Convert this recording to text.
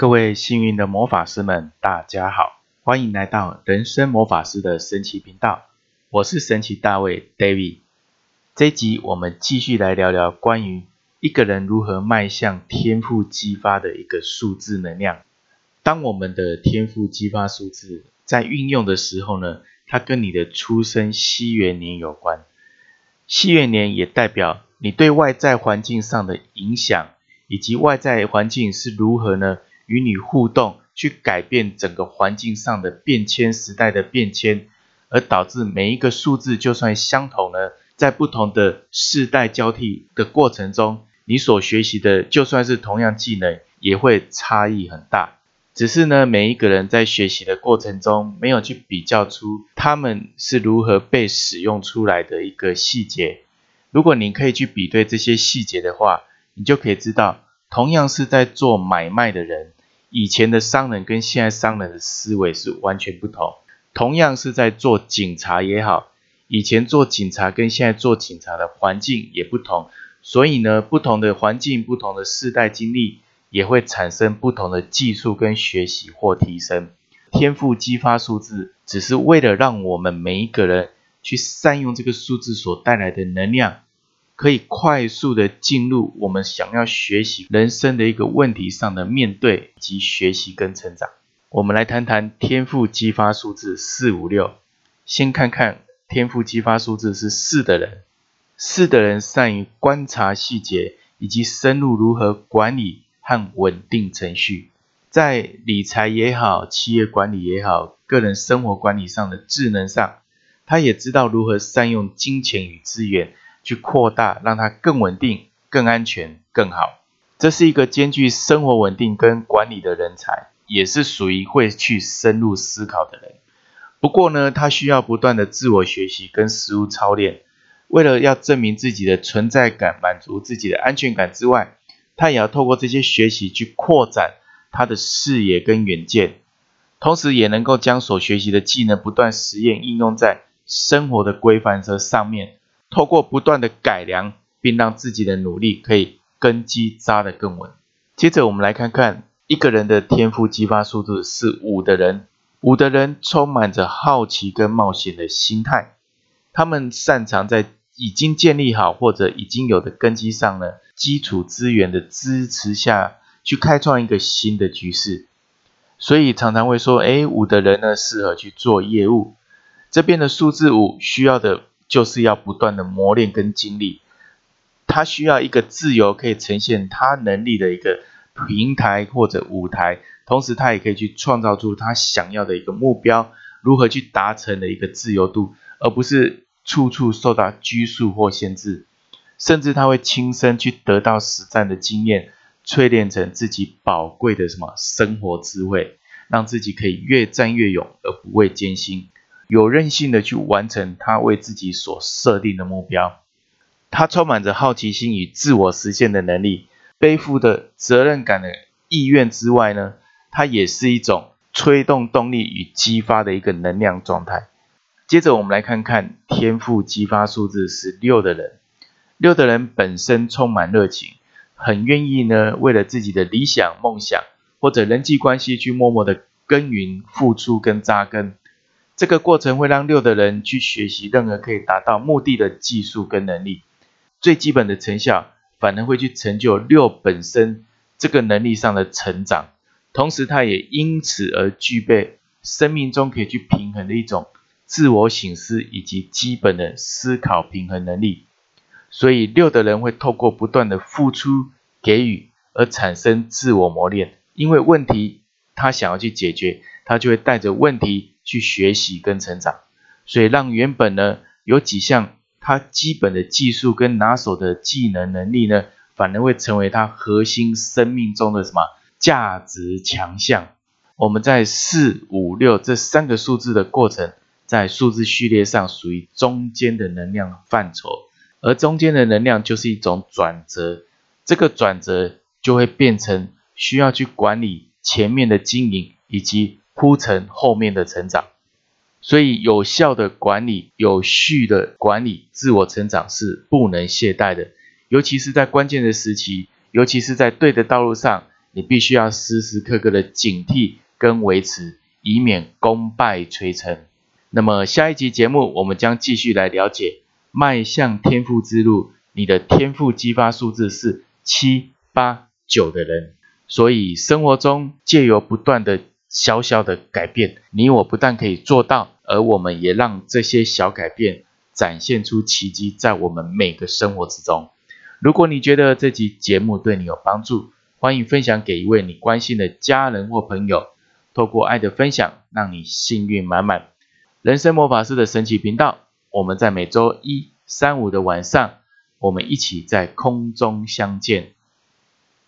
各位幸运的魔法师们，大家好，欢迎来到人生魔法师的神奇频道。我是神奇大卫 David。这一集我们继续来聊聊关于一个人如何迈向天赋激发的一个数字能量。当我们的天赋激发数字在运用的时候呢，它跟你的出生西元年有关。西元年也代表你对外在环境上的影响，以及外在环境是如何呢？与你互动，去改变整个环境上的变迁、时代的变迁，而导致每一个数字就算相同呢，在不同的世代交替的过程中，你所学习的就算是同样技能，也会差异很大。只是呢，每一个人在学习的过程中，没有去比较出他们是如何被使用出来的一个细节。如果你可以去比对这些细节的话，你就可以知道，同样是在做买卖的人。以前的商人跟现在商人的思维是完全不同。同样是在做警察也好，以前做警察跟现在做警察的环境也不同。所以呢，不同的环境、不同的世代经历，也会产生不同的技术跟学习或提升。天赋激发数字，只是为了让我们每一个人去善用这个数字所带来的能量。可以快速的进入我们想要学习人生的一个问题上的面对及学习跟成长。我们来谈谈天赋激发数字四五六。先看看天赋激发数字是四的人，四的人善于观察细节以及深入如何管理和稳定程序，在理财也好、企业管理也好、个人生活管理上的智能上，他也知道如何善用金钱与资源。去扩大，让它更稳定、更安全、更好。这是一个兼具生活稳定跟管理的人才，也是属于会去深入思考的人。不过呢，他需要不断的自我学习跟实物操练。为了要证明自己的存在感、满足自己的安全感之外，他也要透过这些学习去扩展他的视野跟远见，同时也能够将所学习的技能不断实验应用在生活的规范这上面。透过不断的改良，并让自己的努力可以根基扎得更稳。接着，我们来看看一个人的天赋激发数字是五的人。五的人充满着好奇跟冒险的心态，他们擅长在已经建立好或者已经有的根基上呢，基础资源的支持下去开创一个新的局势。所以常常会说，哎，五的人呢适合去做业务。这边的数字五需要的。就是要不断的磨练跟经历，他需要一个自由可以呈现他能力的一个平台或者舞台，同时他也可以去创造出他想要的一个目标，如何去达成的一个自由度，而不是处处受到拘束或限制，甚至他会亲身去得到实战的经验，淬炼成自己宝贵的什么生活智慧，让自己可以越战越勇而不畏艰辛。有韧性的去完成他为自己所设定的目标，他充满着好奇心与自我实现的能力，背负的责任感的意愿之外呢，它也是一种推动动力与激发的一个能量状态。接着我们来看看天赋激发数字是六的人，六的人本身充满热情，很愿意呢为了自己的理想梦想或者人际关系去默默的耕耘付出跟扎根。这个过程会让六的人去学习任何可以达到目的的技术跟能力，最基本的成效反而会去成就六本身这个能力上的成长，同时他也因此而具备生命中可以去平衡的一种自我醒思以及基本的思考平衡能力。所以六的人会透过不断的付出给予而产生自我磨练，因为问题他想要去解决，他就会带着问题。去学习跟成长，所以让原本呢有几项他基本的技术跟拿手的技能能力呢，反而会成为他核心生命中的什么价值强项。我们在四五六这三个数字的过程，在数字序列上属于中间的能量范畴，而中间的能量就是一种转折，这个转折就会变成需要去管理前面的经营以及。铺成后面的成长，所以有效的管理、有序的管理自我成长是不能懈怠的，尤其是在关键的时期，尤其是在对的道路上，你必须要时时刻刻的警惕跟维持，以免功败垂成。那么下一集节目，我们将继续来了解迈向天赋之路。你的天赋激发数字是七八九的人，所以生活中借由不断的小小的改变，你我不但可以做到，而我们也让这些小改变展现出奇迹，在我们每个生活之中。如果你觉得这集节目对你有帮助，欢迎分享给一位你关心的家人或朋友。透过爱的分享，让你幸运满满。人生魔法师的神奇频道，我们在每周一、三、五的晚上，我们一起在空中相见。